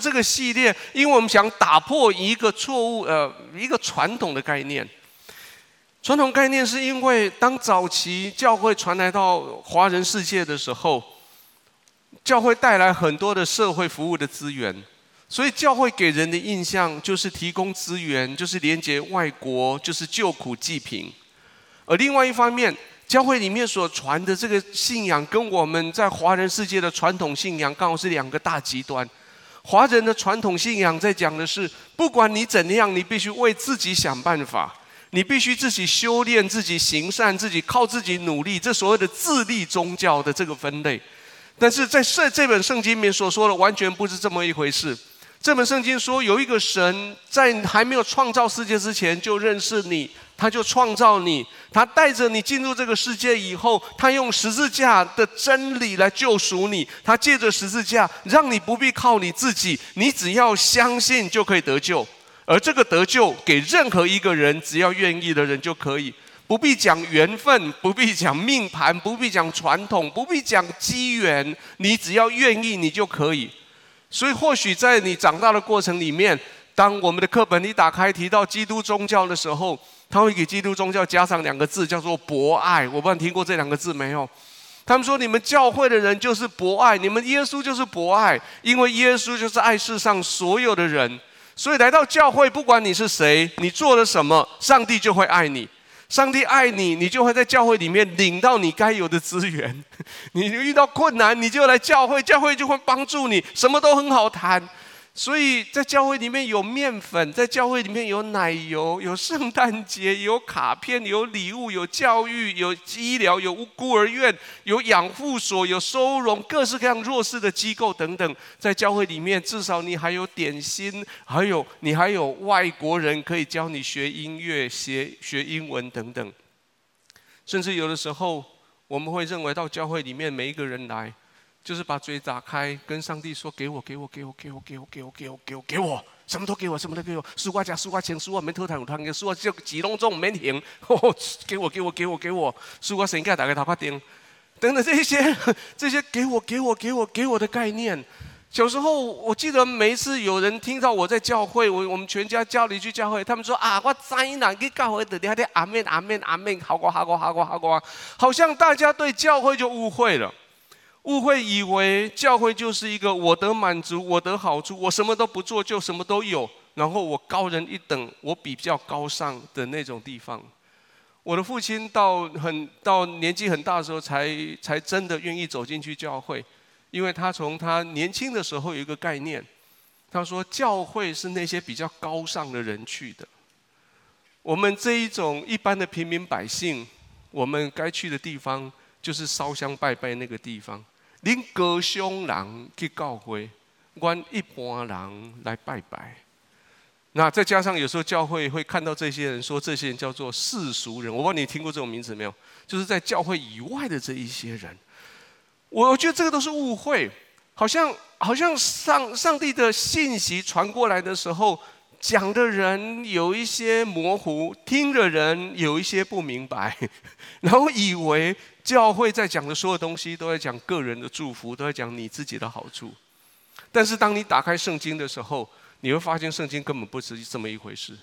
这个系列，因为我们想打破一个错误，呃，一个传统的概念。传统概念是因为当早期教会传来到华人世界的时候，教会带来很多的社会服务的资源，所以教会给人的印象就是提供资源，就是连接外国，就是救苦济贫。而另外一方面，教会里面所传的这个信仰，跟我们在华人世界的传统信仰刚好是两个大极端。华人的传统信仰在讲的是，不管你怎样，你必须为自己想办法，你必须自己修炼、自己行善、自己靠自己努力，这所谓的自立宗教的这个分类。但是在圣这本圣经里面所说的，完全不是这么一回事。这本圣经说，有一个神在还没有创造世界之前就认识你。他就创造你，他带着你进入这个世界以后，他用十字架的真理来救赎你。他借着十字架，让你不必靠你自己，你只要相信就可以得救。而这个得救给任何一个人，只要愿意的人就可以，不必讲缘分，不必讲命盘，不必讲传统，不必讲机缘，你只要愿意，你就可以。所以，或许在你长大的过程里面，当我们的课本一打开提到基督宗教的时候，他会给基督宗教加上两个字，叫做博爱。我不知道你听过这两个字没有？他们说你们教会的人就是博爱，你们耶稣就是博爱，因为耶稣就是爱世上所有的人。所以来到教会，不管你是谁，你做了什么，上帝就会爱你。上帝爱你，你就会在教会里面领到你该有的资源。你遇到困难，你就来教会，教会就会帮助你，什么都很好谈。所以在教会里面有面粉，在教会里面有奶油，有圣诞节，有卡片，有礼物，有教育，有医疗，有孤儿院，有养护所，有收容各式各样弱势的机构等等。在教会里面，至少你还有点心，还有你还有外国人可以教你学音乐、学学英文等等。甚至有的时候，我们会认为到教会里面每一个人来。就是把嘴打开，跟上帝说：“给我，给我，给我，给我，给我，给我，给我，给我，给我，什么都给我，什么都给我。输我家，输我钱，输我没偷贪有贪嘅，输我就几隆重没停。给我，给我，给我，给我，输我身价大概头壳顶。等等这些，这些给我，给我，给我，给我的概念。小时候我记得每一次有人听到我在教会，我我们全家叫你去教会，他们说啊，我灾难去教会的，你还得阿门阿门阿门，好过好过好过好过，好像大家对教会就误会了。”误会以为教会就是一个我得满足，我得好处，我什么都不做就什么都有，然后我高人一等，我比较高尚的那种地方。我的父亲到很到年纪很大的时候才，才才真的愿意走进去教会，因为他从他年轻的时候有一个概念，他说教会是那些比较高尚的人去的，我们这一种一般的平民百姓，我们该去的地方就是烧香拜拜那个地方。恁高尚人去教会，阮一般人来拜拜。那再加上有时候教会会看到这些人，说这些人叫做世俗人。我不知道你听过这种名词没有？就是在教会以外的这一些人。我觉得这个都是误会，好像好像上上帝的信息传过来的时候，讲的人有一些模糊，听的人有一些不明白，然后以为。教会在讲的所有东西，都在讲个人的祝福，都在讲你自己的好处。但是当你打开圣经的时候，你会发现圣经根本不是这么一回事。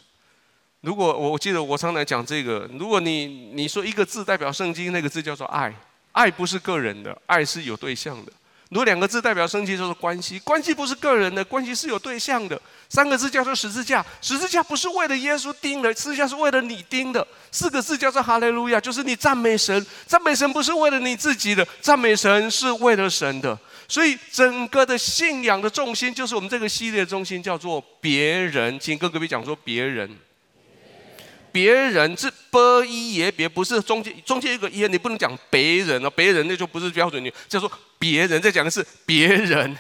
如果我记得我常来讲这个，如果你你说一个字代表圣经，那个字叫做爱，爱不是个人的，爱是有对象的。如果两个字代表生气，就是关系，关系不是个人的，关系是有对象的。三个字叫做十字架，十字架不是为了耶稣钉的，十字架是为了你钉的。四个字叫做哈利路亚，就是你赞美神，赞美神不是为了你自己的，赞美神是为了神的。所以整个的信仰的重心，就是我们这个系列的中心，叫做别人。请跟隔壁讲说别人。别人是波一也别，不是中间中间一个一，你不能讲别人哦，别人那就不是标准语，叫做别人。在讲的是别人。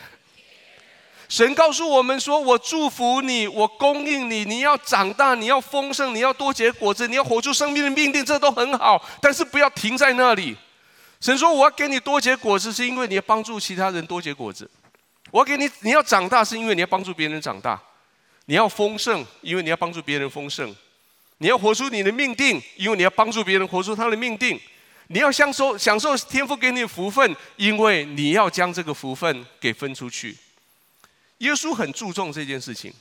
神告诉我们说：“我祝福你，我供应你，你要长大，你要丰盛，你要多结果子，你要活出生命的命定，这都很好。但是不要停在那里。神说：我要给你多结果子，是因为你要帮助其他人多结果子。我要给你，你要长大，是因为你要帮助别人长大。你要丰盛，因为你要帮助别人丰盛。”你要活出你的命定，因为你要帮助别人活出他的命定。你要享受享受天父给你的福分，因为你要将这个福分给分出去。耶稣很注重这件事情。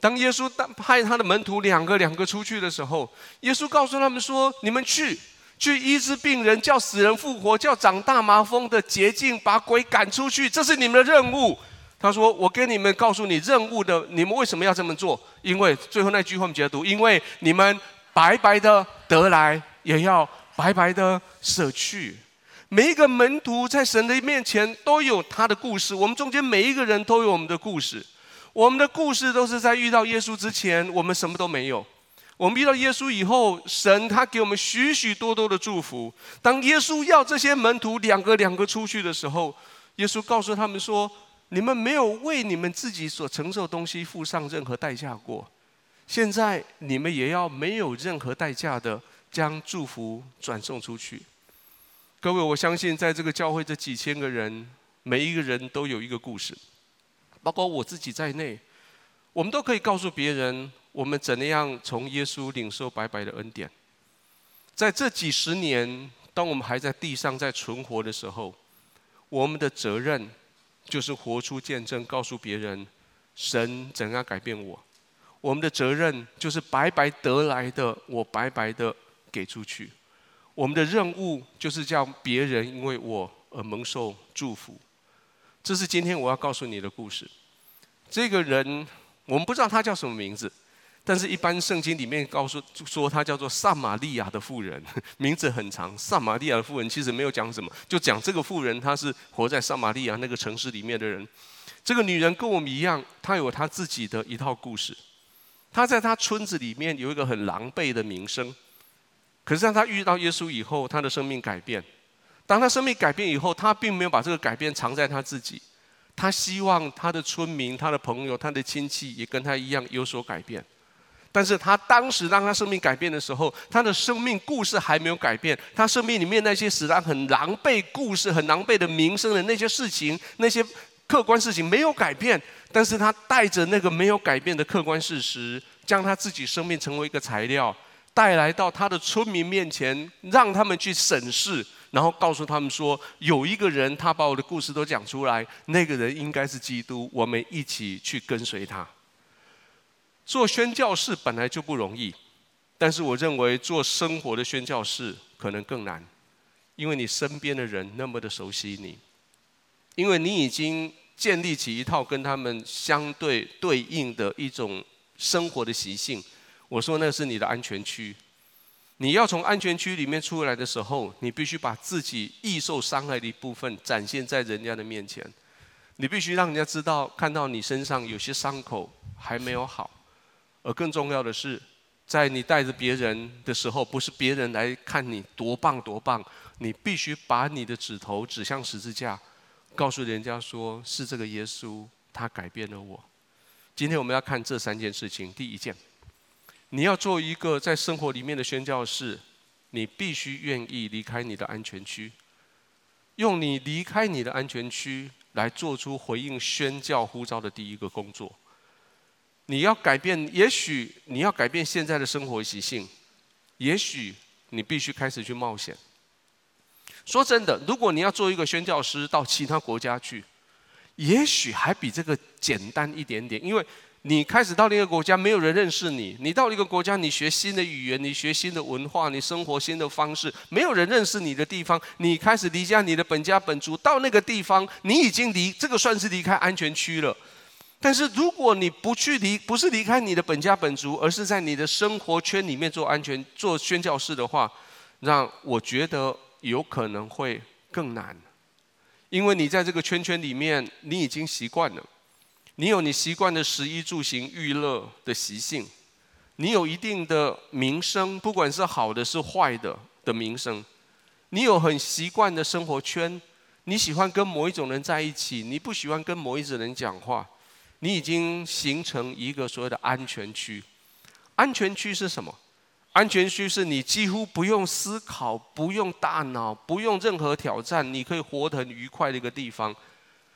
当耶稣派他的门徒两个两个出去的时候，耶稣告诉他们说：“你们去，去医治病人，叫死人复活，叫长大麻风的洁净，把鬼赶出去，这是你们的任务。”他说：“我跟你们告诉你任务的，你们为什么要这么做？因为最后那句话我们接着读：因为你们白白的得来，也要白白的舍去。每一个门徒在神的面前都有他的故事，我们中间每一个人都有我们的故事。我们的故事都是在遇到耶稣之前，我们什么都没有。我们遇到耶稣以后，神他给我们许许多多的祝福。当耶稣要这些门徒两个两个出去的时候，耶稣告诉他们说。”你们没有为你们自己所承受的东西付上任何代价过，现在你们也要没有任何代价的将祝福转送出去。各位，我相信在这个教会这几千个人，每一个人都有一个故事，包括我自己在内，我们都可以告诉别人，我们怎样从耶稣领受白白的恩典。在这几十年，当我们还在地上在存活的时候，我们的责任。就是活出见证，告诉别人神怎样改变我。我们的责任就是白白得来的，我白白的给出去。我们的任务就是叫别人因为我而蒙受祝福。这是今天我要告诉你的故事。这个人我们不知道他叫什么名字。但是，一般圣经里面告诉说，她叫做撒玛利亚的妇人，名字很长。撒玛利亚的妇人其实没有讲什么，就讲这个妇人她是活在撒玛利亚那个城市里面的人。这个女人跟我们一样，她有她自己的一套故事。她在她村子里面有一个很狼狈的名声，可是当她遇到耶稣以后，她的生命改变。当她生命改变以后，她并没有把这个改变藏在她自己，她希望她的村民、她的朋友、她的亲戚也跟她一样有所改变。但是他当时当他生命改变的时候，他的生命故事还没有改变。他生命里面那些使他很狼狈故事、很狼狈的名声的那些事情、那些客观事情没有改变。但是他带着那个没有改变的客观事实，将他自己生命成为一个材料，带来到他的村民面前，让他们去审视，然后告诉他们说：有一个人，他把我的故事都讲出来，那个人应该是基督，我们一起去跟随他。做宣教士本来就不容易，但是我认为做生活的宣教士可能更难，因为你身边的人那么的熟悉你，因为你已经建立起一套跟他们相对对应的一种生活的习性。我说那是你的安全区，你要从安全区里面出来的时候，你必须把自己易受伤害的一部分展现在人家的面前，你必须让人家知道，看到你身上有些伤口还没有好。而更重要的是，在你带着别人的时候，不是别人来看你多棒多棒，你必须把你的指头指向十字架，告诉人家说是这个耶稣，他改变了我。今天我们要看这三件事情。第一件，你要做一个在生活里面的宣教士，你必须愿意离开你的安全区，用你离开你的安全区来做出回应宣教呼召的第一个工作。你要改变，也许你要改变现在的生活习性，也许你必须开始去冒险。说真的，如果你要做一个宣教师到其他国家去，也许还比这个简单一点点，因为你开始到另一个国家，没有人认识你；你到一个国家，你学新的语言，你学新的文化，你生活新的方式，没有人认识你的地方，你开始离家你的本家本族，到那个地方，你已经离这个算是离开安全区了。但是如果你不去离，不是离开你的本家本族，而是在你的生活圈里面做安全、做宣教士的话，让我觉得有可能会更难，因为你在这个圈圈里面，你已经习惯了，你有你习惯的食衣住行娱乐的习性，你有一定的名声，不管是好的是坏的的名声，你有很习惯的生活圈，你喜欢跟某一种人在一起，你不喜欢跟某一种人讲话。你已经形成一个所谓的安全区，安全区是什么？安全区是你几乎不用思考、不用大脑、不用任何挑战，你可以活得很愉快的一个地方。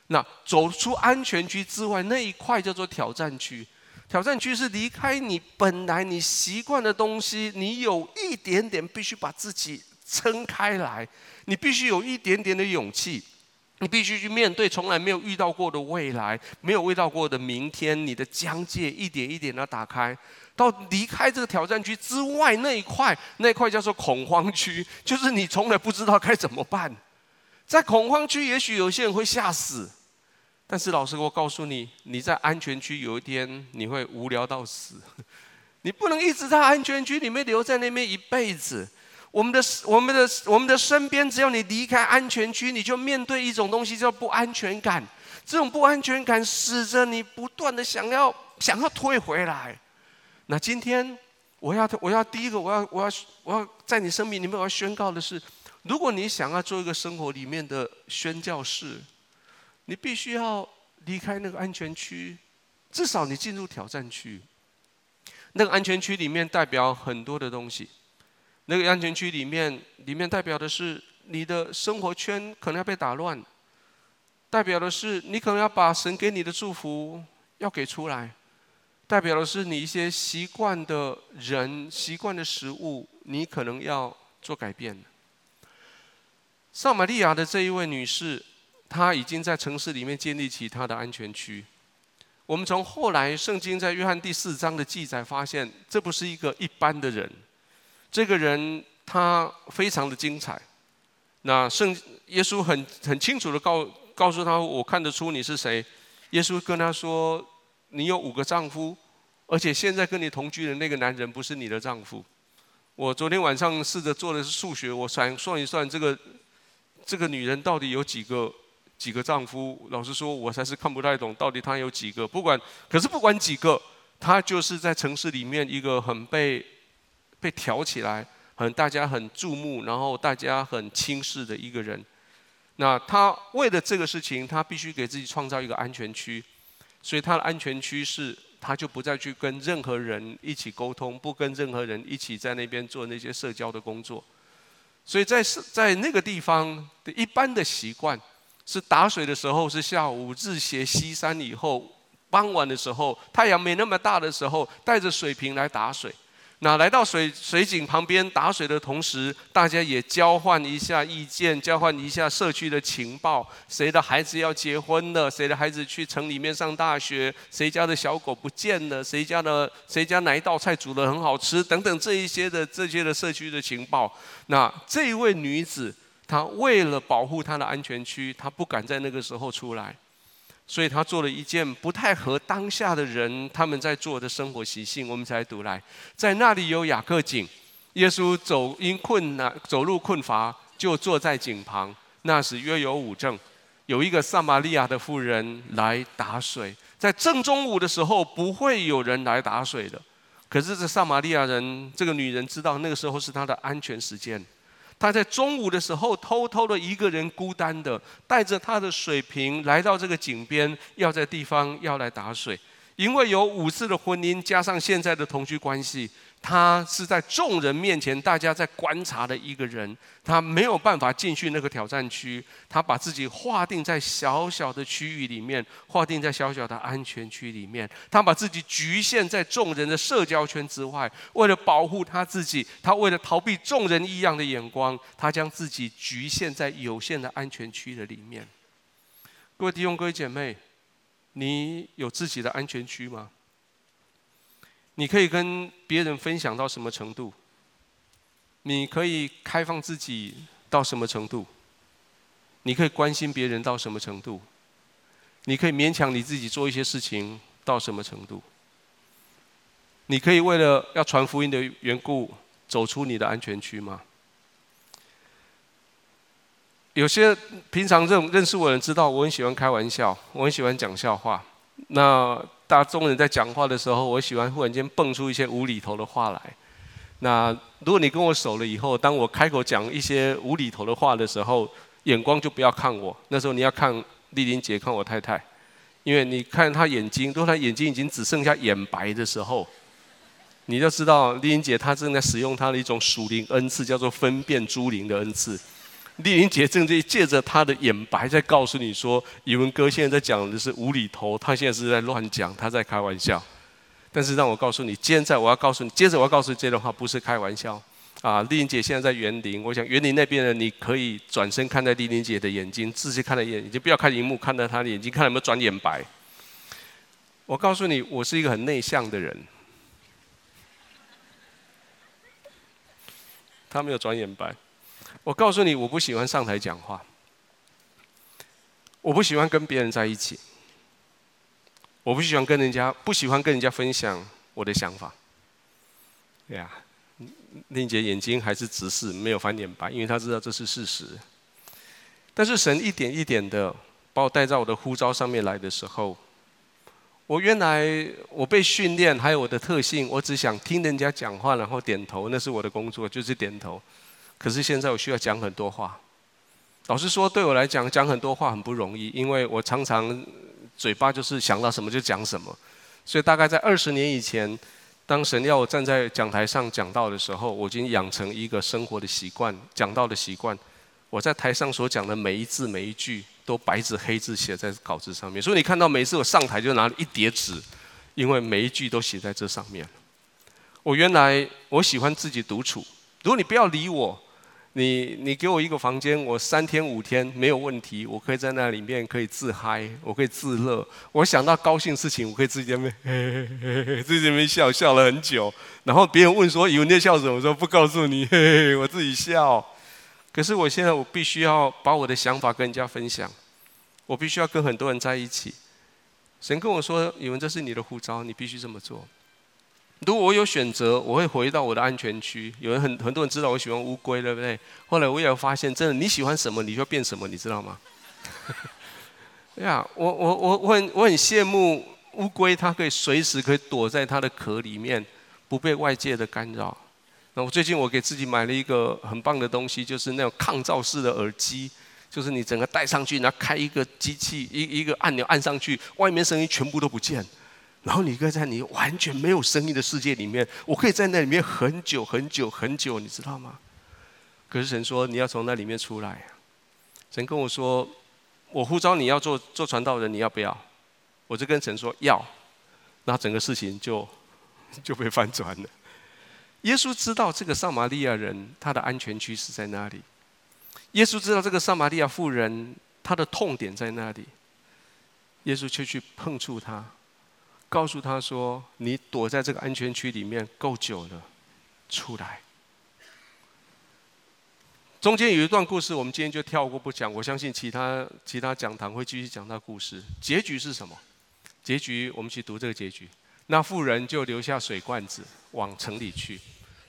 那走出安全区之外，那一块叫做挑战区。挑战区是离开你本来你习惯的东西，你有一点点必须把自己撑开来，你必须有一点点的勇气。你必须去面对从来没有遇到过的未来，没有遇到过的明天。你的疆界一点一点的打开，到离开这个挑战区之外那一块，那一块叫做恐慌区，就是你从来不知道该怎么办。在恐慌区，也许有些人会吓死，但是老师，我告诉你，你在安全区有一天你会无聊到死。你不能一直在安全区里面留在那边一辈子。我们的、我们的、我们的身边，只要你离开安全区，你就面对一种东西叫不安全感。这种不安全感使得你不断的想要、想要退回来。那今天我要、我要第一个，我要、我要、我要在你生命里面我要宣告的是：如果你想要做一个生活里面的宣教士，你必须要离开那个安全区，至少你进入挑战区。那个安全区里面代表很多的东西。那个安全区里面，里面代表的是你的生活圈可能要被打乱，代表的是你可能要把神给你的祝福要给出来，代表的是你一些习惯的人、习惯的食物，你可能要做改变。撒玛利亚的这一位女士，她已经在城市里面建立起她的安全区。我们从后来圣经在约翰第四章的记载发现，这不是一个一般的人。这个人他非常的精彩，那圣耶稣很很清楚的告告诉他，我看得出你是谁。耶稣跟他说，你有五个丈夫，而且现在跟你同居的那个男人不是你的丈夫。我昨天晚上试着做的是数学，我想算一算，这个这个女人到底有几个几个丈夫？老实说，我才是看不太懂，到底她有几个？不管，可是不管几个，她就是在城市里面一个很被。被挑起来，很大家很注目，然后大家很轻视的一个人。那他为了这个事情，他必须给自己创造一个安全区，所以他的安全区是，他就不再去跟任何人一起沟通，不跟任何人一起在那边做那些社交的工作。所以在在那个地方的一般的习惯是打水的时候是下午日斜西山以后，傍晚的时候太阳没那么大的时候，带着水瓶来打水。那来到水水井旁边打水的同时，大家也交换一下意见，交换一下社区的情报。谁的孩子要结婚了？谁的孩子去城里面上大学？谁家的小狗不见了？谁家的谁家哪一道菜煮得很好吃？等等这一些的这些的社区的情报。那这一位女子，她为了保护她的安全区，她不敢在那个时候出来。所以他做了一件不太合当下的人他们在做的生活习性，我们才读来，在那里有雅各井，耶稣走因困难走路困乏，就坐在井旁。那时约有五正，有一个撒玛利亚的妇人来打水。在正中午的时候，不会有人来打水的。可是这撒玛利亚人，这个女人知道那个时候是她的安全时间。他在中午的时候，偷偷的一个人孤单的带着他的水瓶来到这个井边，要在地方要来打水。因为有五次的婚姻，加上现在的同居关系，他是在众人面前，大家在观察的一个人。他没有办法进去那个挑战区，他把自己划定在小小的区域里面，划定在小小的安全区里面。他把自己局限在众人的社交圈之外，为了保护他自己，他为了逃避众人异样的眼光，他将自己局限在有限的安全区的里面。各位弟兄、各位姐妹。你有自己的安全区吗？你可以跟别人分享到什么程度？你可以开放自己到什么程度？你可以关心别人到什么程度？你可以勉强你自己做一些事情到什么程度？你可以为了要传福音的缘故走出你的安全区吗？有些平常认认识我的人知道我很喜欢开玩笑，我很喜欢讲笑话。那大众人在讲话的时候，我喜欢忽然间蹦出一些无厘头的话来。那如果你跟我熟了以后，当我开口讲一些无厘头的话的时候，眼光就不要看我。那时候你要看丽玲姐，看我太太，因为你看她眼睛，如果她眼睛已经只剩下眼白的时候，你就知道丽玲姐她正在使用她的一种属灵恩赐，叫做分辨诸灵的恩赐。丽玲姐正在借着她的眼白在告诉你说：“宇文哥现在在讲的是无厘头，他现在是在乱讲，他在开玩笑。”但是让我告诉你，现在我要告诉你，接着我要告诉你这段话不是开玩笑，啊，丽玲姐现在在园林，我想园林那边的你可以转身看在丽玲姐的眼睛，仔细看她眼睛，不要看荧幕，看到她的眼睛，看有没有转眼白。我告诉你，我是一个很内向的人。他没有转眼白。我告诉你，我不喜欢上台讲话，我不喜欢跟别人在一起，我不喜欢跟人家，不喜欢跟人家分享我的想法。对呀，令姐眼睛还是直视，没有翻眼白，因为她知道这是事实。但是神一点一点的把我带到我的呼召上面来的时候，我原来我被训练，还有我的特性，我只想听人家讲话，然后点头，那是我的工作，就是点头。可是现在我需要讲很多话。老实说，对我来讲，讲很多话很不容易，因为我常常嘴巴就是想到什么就讲什么。所以大概在二十年以前，当神要我站在讲台上讲道的时候，我已经养成一个生活的习惯，讲道的习惯。我在台上所讲的每一字每一句，都白纸黑字写在稿子上面。所以你看到每次我上台就拿了一叠纸，因为每一句都写在这上面。我原来我喜欢自己独处，如果你不要理我。你你给我一个房间，我三天五天没有问题，我可以在那里面可以自嗨，我可以自乐。我想到高兴事情，我可以自己在那边嘿嘿嘿嘿，自己在那边笑笑了很久。然后别人问说：“以为你在笑什么？”我说：“不告诉你，嘿嘿，我自己笑。”可是我现在我必须要把我的想法跟人家分享，我必须要跟很多人在一起。神跟我说：“以为这是你的护照，你必须这么做。”如果我有选择，我会回到我的安全区。有人很很多人知道我喜欢乌龟，对不对？后来我也发现，真的你喜欢什么，你就变什么，你知道吗？对 呀，我我我我很我很羡慕乌龟，它可以随时可以躲在它的壳里面，不被外界的干扰。那我最近我给自己买了一个很棒的东西，就是那种抗噪式的耳机，就是你整个戴上去，然后开一个机器一一个按钮按上去，外面声音全部都不见。然后你可以在你完全没有声音的世界里面，我可以在那里面很久很久很久，你知道吗？可是神说你要从那里面出来。神跟我说，我呼召你要做做传道人，你要不要？我就跟神说要，那整个事情就 就被翻转了。耶稣知道这个撒玛利亚人他的安全区是在哪里，耶稣知道这个撒玛利亚妇人他的痛点在哪里，耶稣却去碰触他。告诉他说：“你躲在这个安全区里面够久了，出来。”中间有一段故事，我们今天就跳过不讲。我相信其他其他讲堂会继续讲到故事。结局是什么？结局我们去读这个结局。那妇人就留下水罐子，往城里去，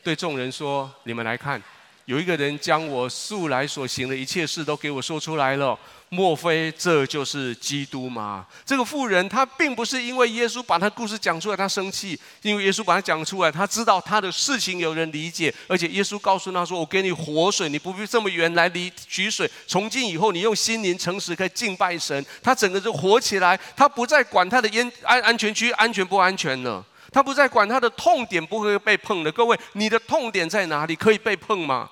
对众人说：“你们来看。”有一个人将我素来所行的一切事都给我说出来了，莫非这就是基督吗？这个妇人她并不是因为耶稣把她故事讲出来，她生气，因为耶稣把她讲出来，她知道她的事情有人理解，而且耶稣告诉她说：“我给你活水，你不必这么远来离取水。从今以后，你用心灵诚实可以敬拜神。”她整个就活起来，她不再管她的安安安全区安全不安全了，她不再管她的痛点不会被碰的。各位，你的痛点在哪里？可以被碰吗？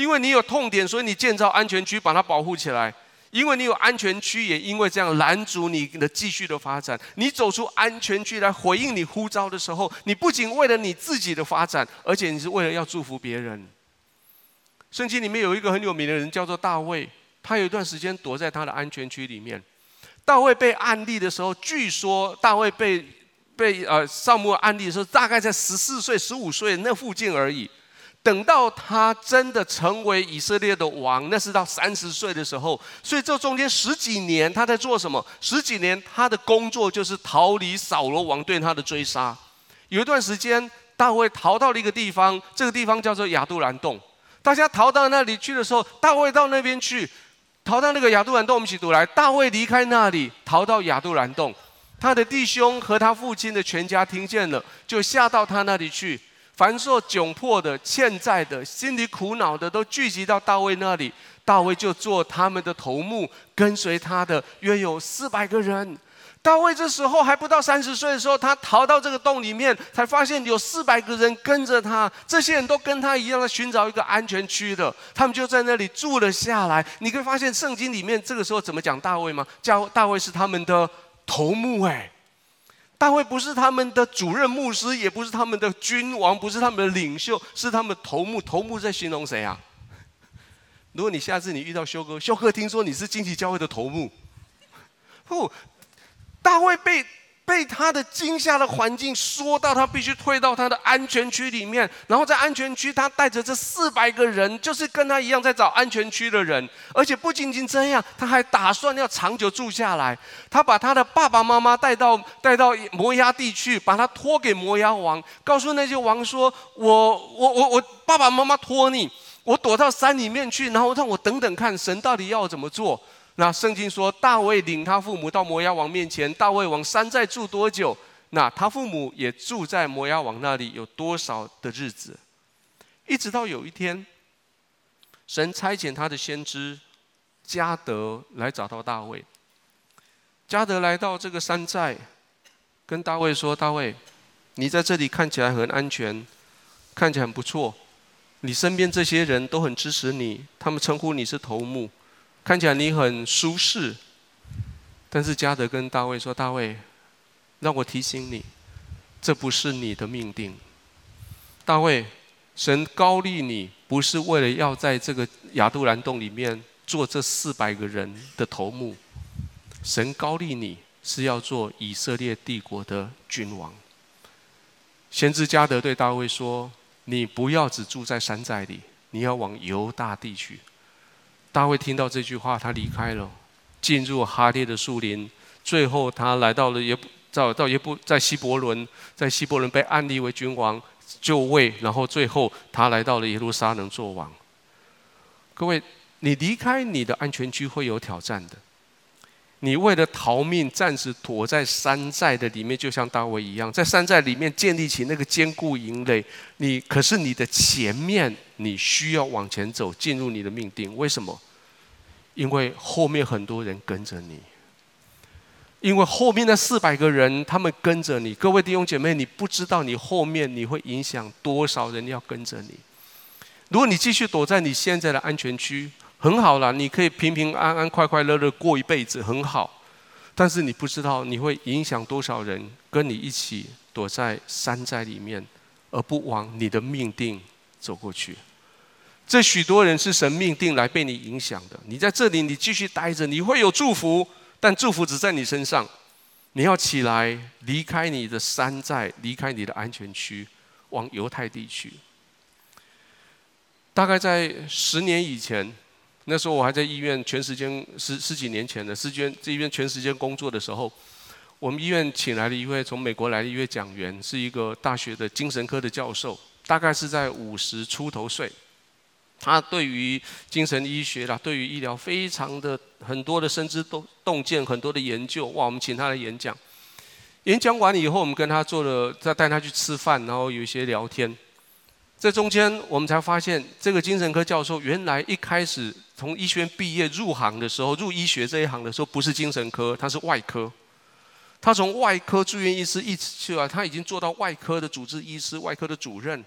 因为你有痛点，所以你建造安全区，把它保护起来。因为你有安全区，也因为这样拦阻你的继续的发展。你走出安全区来回应你呼召的时候，你不仅为了你自己的发展，而且你是为了要祝福别人。圣经里面有一个很有名的人，叫做大卫。他有一段时间躲在他的安全区里面。大卫被暗立的时候，据说大卫被被呃撒母耳暗立的时候，大概在十四岁、十五岁那附近而已。等到他真的成为以色列的王，那是到三十岁的时候。所以这中间十几年他在做什么？十几年他的工作就是逃离扫罗王对他的追杀。有一段时间，大卫逃到了一个地方，这个地方叫做亚杜兰洞。大家逃到那里去的时候，大卫到那边去，逃到那个亚杜兰洞。我们一起读来，大卫离开那里，逃到亚杜兰洞。他的弟兄和他父亲的全家听见了，就下到他那里去。凡受窘迫的、欠债的、心里苦恼的，都聚集到大卫那里。大卫就做他们的头目，跟随他的约有四百个人。大卫这时候还不到三十岁的时候，他逃到这个洞里面，才发现有四百个人跟着他。这些人都跟他一样，在寻找一个安全区的。他们就在那里住了下来。你可以发现圣经里面这个时候怎么讲大卫吗？叫大卫是他们的头目，哎。大卫不是他们的主任牧师，也不是他们的君王，不是他们的领袖，是他们头目。头目在形容谁啊？如果你下次你遇到修哥，修哥听说你是惊奇教会的头目，不，大卫被。被他的惊吓的环境说到，他必须退到他的安全区里面，然后在安全区，他带着这四百个人，就是跟他一样在找安全区的人，而且不仅仅这样，他还打算要长久住下来。他把他的爸爸妈妈带到带到摩押地去，把他托给摩押王，告诉那些王说：“我我我我爸爸妈妈托你，我躲到山里面去，然后让我等等看神到底要怎么做。”那圣经说，大卫领他父母到摩押王面前，大卫往山寨住多久？那他父母也住在摩押王那里有多少的日子？一直到有一天，神差遣他的先知迦德来找到大卫。迦德来到这个山寨，跟大卫说：“大卫，你在这里看起来很安全，看起来很不错，你身边这些人都很支持你，他们称呼你是头目。”看起来你很舒适，但是迦得跟大卫说：“大卫，让我提醒你，这不是你的命定。大卫，神高立你，不是为了要在这个亚杜兰洞里面做这四百个人的头目，神高立你是要做以色列帝国的君王。”先知迦得对大卫说：“你不要只住在山寨里，你要往犹大地去。”大卫听到这句话，他离开了，进入哈列的树林。最后，他来到了耶，到到耶布，在希伯伦，在希伯伦被安立为君王，就位。然后，最后他来到了耶路撒冷做王。各位，你离开你的安全区会有挑战的。你为了逃命，暂时躲在山寨的里面，就像大卫一样，在山寨里面建立起那个坚固营垒。你可是你的前面，你需要往前走，进入你的命定。为什么？因为后面很多人跟着你。因为后面那四百个人，他们跟着你。各位弟兄姐妹，你不知道你后面你会影响多少人要跟着你。如果你继续躲在你现在的安全区，很好了，你可以平平安安、快快乐乐过一辈子，很好。但是你不知道你会影响多少人跟你一起躲在山寨里面，而不往你的命定走过去。这许多人是神命定来被你影响的。你在这里，你继续待着，你会有祝福，但祝福只在你身上。你要起来，离开你的山寨，离开你的安全区，往犹太地区。大概在十年以前。那时候我还在医院，全时间十十几年前的，时间在医院全时间工作的时候，我们医院请来了一位从美国来的一位讲员，是一个大学的精神科的教授，大概是在五十出头岁。他对于精神医学啦，对于医疗非常的很多的深知洞洞见，很多的研究。哇，我们请他来演讲，演讲完了以后，我们跟他做了，再带他去吃饭，然后有一些聊天。在中间，我们才发现，这个精神科教授原来一开始从医学院毕业入行的时候，入医学这一行的时候，不是精神科，他是外科。他从外科住院医师一直去啊，他已经做到外科的主治医师、外科的主任。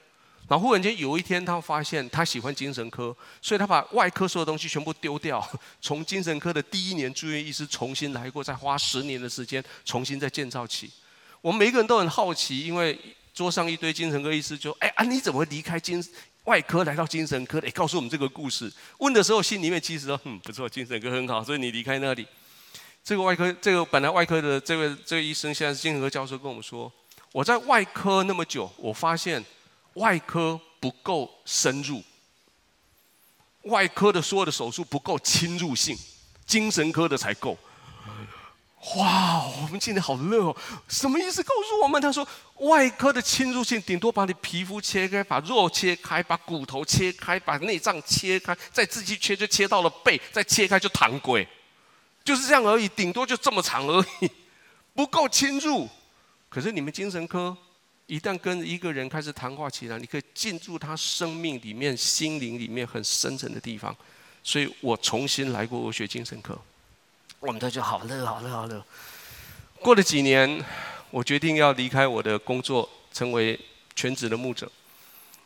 然后忽然间有一天，他发现他喜欢精神科，所以他把外科所有东西全部丢掉，从精神科的第一年住院医师重新来过，再花十年的时间重新再建造起。我们每个人都很好奇，因为。桌上一堆精神科医师就，哎啊，你怎么离开精外科来到精神科的？告诉我们这个故事。问的时候心里面其实说，嗯，不错，精神科很好，所以你离开那里。这个外科，这个本来外科的这位这位医生，现在是精神科教授，跟我们说，我在外科那么久，我发现外科不够深入，外科的所有的手术不够侵入性，精神科的才够。哇，我们今天好热哦！什么意思？告诉我们，他说外科的侵入性顶多把你皮肤切开，把肉切开，把骨头切开，把内脏切开，再自己切就切到了背，再切开就唐规，就是这样而已，顶多就这么长而已，不够侵入。可是你们精神科一旦跟一个人开始谈话起来，你可以进入他生命里面、心灵里面很深层的地方。所以我重新来过，我学精神科。我们都就好热，好热，好热。过了几年，我决定要离开我的工作，成为全职的牧者。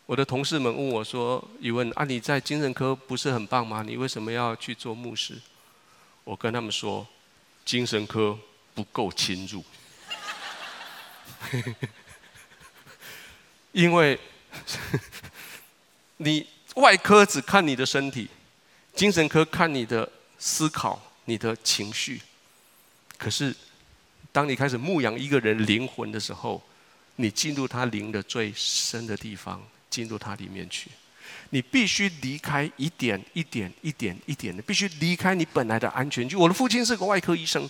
我的同事们问我说：“宇文啊，你在精神科不是很棒吗？你为什么要去做牧师？”我跟他们说：“精神科不够侵入。”因为你外科只看你的身体，精神科看你的思考、你的情绪。可是，当你开始牧养一个人灵魂的时候，你进入他灵的最深的地方，进入他里面去。你必须离开一点一点一点一点的，必须离开你本来的安全区。我的父亲是个外科医生，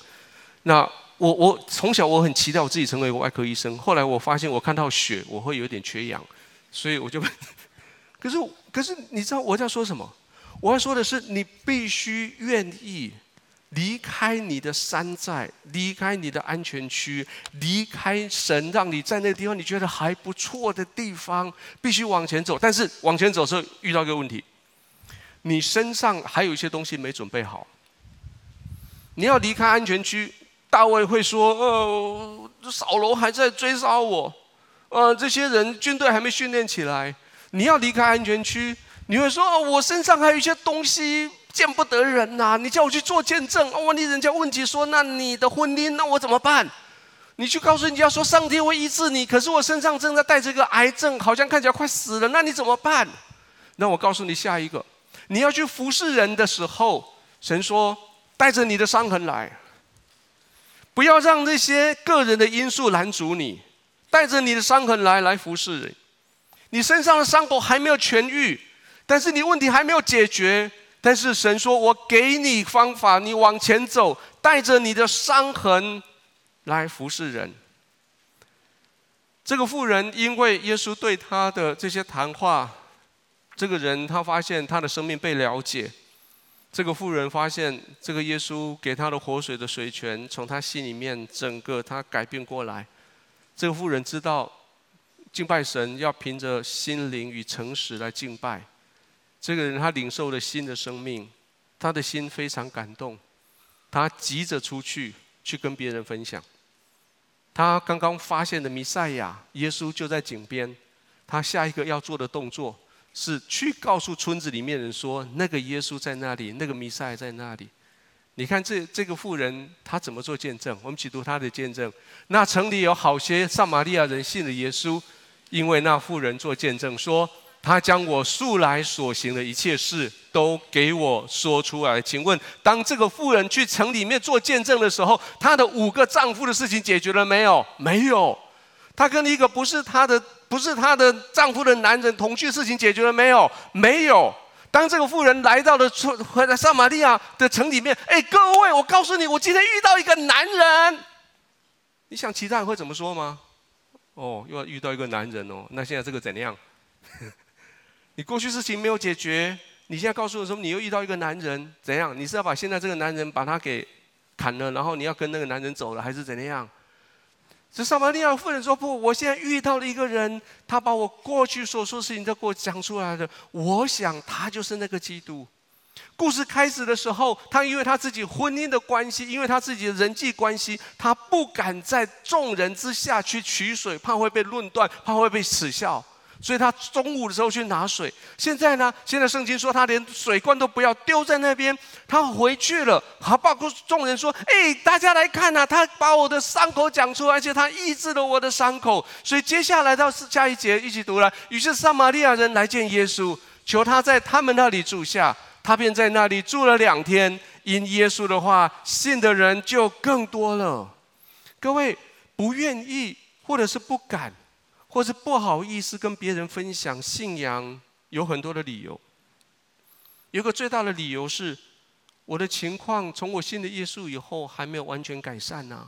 那我我从小我很期待我自己成为一个外科医生。后来我发现我看到血我会有点缺氧，所以我就，可是可是你知道我在说什么？我要说的是，你必须愿意。离开你的山寨，离开你的安全区，离开神让你在那个地方你觉得还不错的地方，必须往前走。但是往前走时候遇到一个问题，你身上还有一些东西没准备好。你要离开安全区，大卫会说：“呃，扫罗还在追杀我，呃，这些人军队还没训练起来。”你要离开安全区，你会说：“哦，我身上还有一些东西。”见不得人呐、你叫我去做见证，万一人家问起说，那你的婚姻，那我怎么办？你去告诉人家说，上帝会医治你，可是我身上正在带着个癌症，好像看起来快死了，那你怎么办？那我告诉你下一个，你要去服侍人的时候，神说带着你的伤痕来，不要让那些个人的因素拦阻你，带着你的伤痕来来服侍人。你身上的伤口还没有痊愈，但是你问题还没有解决。但是神说：“我给你方法，你往前走，带着你的伤痕来服侍人。”这个妇人因为耶稣对她的这些谈话，这个人他发现他的生命被了解。这个妇人发现这个耶稣给他的活水的水泉，从他心里面整个他改变过来。这个妇人知道敬拜神要凭着心灵与诚实来敬拜。这个人他领受了新的生命，他的心非常感动，他急着出去去跟别人分享。他刚刚发现的弥赛亚耶稣就在井边，他下一个要做的动作是去告诉村子里面人说，那个耶稣在那里，那个弥赛在那里。你看这这个妇人她怎么做见证？我们去读她的见证。那城里有好些撒玛利亚人信了耶稣，因为那妇人做见证说。他将我素来所行的一切事都给我说出来。请问，当这个妇人去城里面做见证的时候，她的五个丈夫的事情解决了没有？没有。她跟一个不是她的、不是她的丈夫的男人同居事情解决了没有？没有。当这个妇人来到了，回来撒玛利亚的城里面，哎，各位，我告诉你，我今天遇到一个男人。你想其他人会怎么说吗？哦，又要遇到一个男人哦，那现在这个怎样？你过去事情没有解决，你现在告诉我说你又遇到一个男人，怎样？你是要把现在这个男人把他给砍了，然后你要跟那个男人走了，还是怎样？这撒玛利亚妇人说不，我现在遇到了一个人，他把我过去所说的事情都给我讲出来了。我想他就是那个基督。故事开始的时候，他因为他自己婚姻的关系，因为他自己的人际关系，他不敢在众人之下去取水，怕会被论断，怕会被耻笑。所以他中午的时候去拿水。现在呢？现在圣经说他连水罐都不要丢在那边，他回去了，还报告众人说：“哎，大家来看呐、他把我的伤口讲出来，而且他医治了我的伤口。”所以接下来到下一节一起读了。于是撒玛利亚人来见耶稣，求他在他们那里住下，他便在那里住了两天。因耶稣的话，信的人就更多了。各位不愿意或者是不敢。或是不好意思跟别人分享信仰，有很多的理由。有个最大的理由是，我的情况从我信了耶稣以后还没有完全改善呐，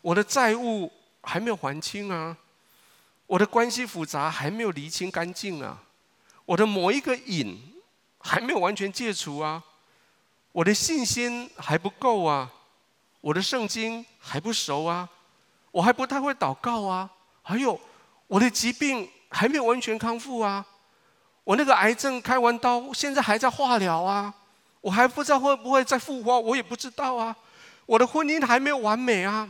我的债务还没有还清啊，我的关系复杂还没有厘清干净啊，我的某一个瘾还没有完全戒除啊，我的信心还不够啊，我的圣经还不熟啊，我还不太会祷告啊。还有，我的疾病还没有完全康复啊！我那个癌症开完刀，现在还在化疗啊！我还不知道会不会再复发，我也不知道啊！我的婚姻还没有完美啊！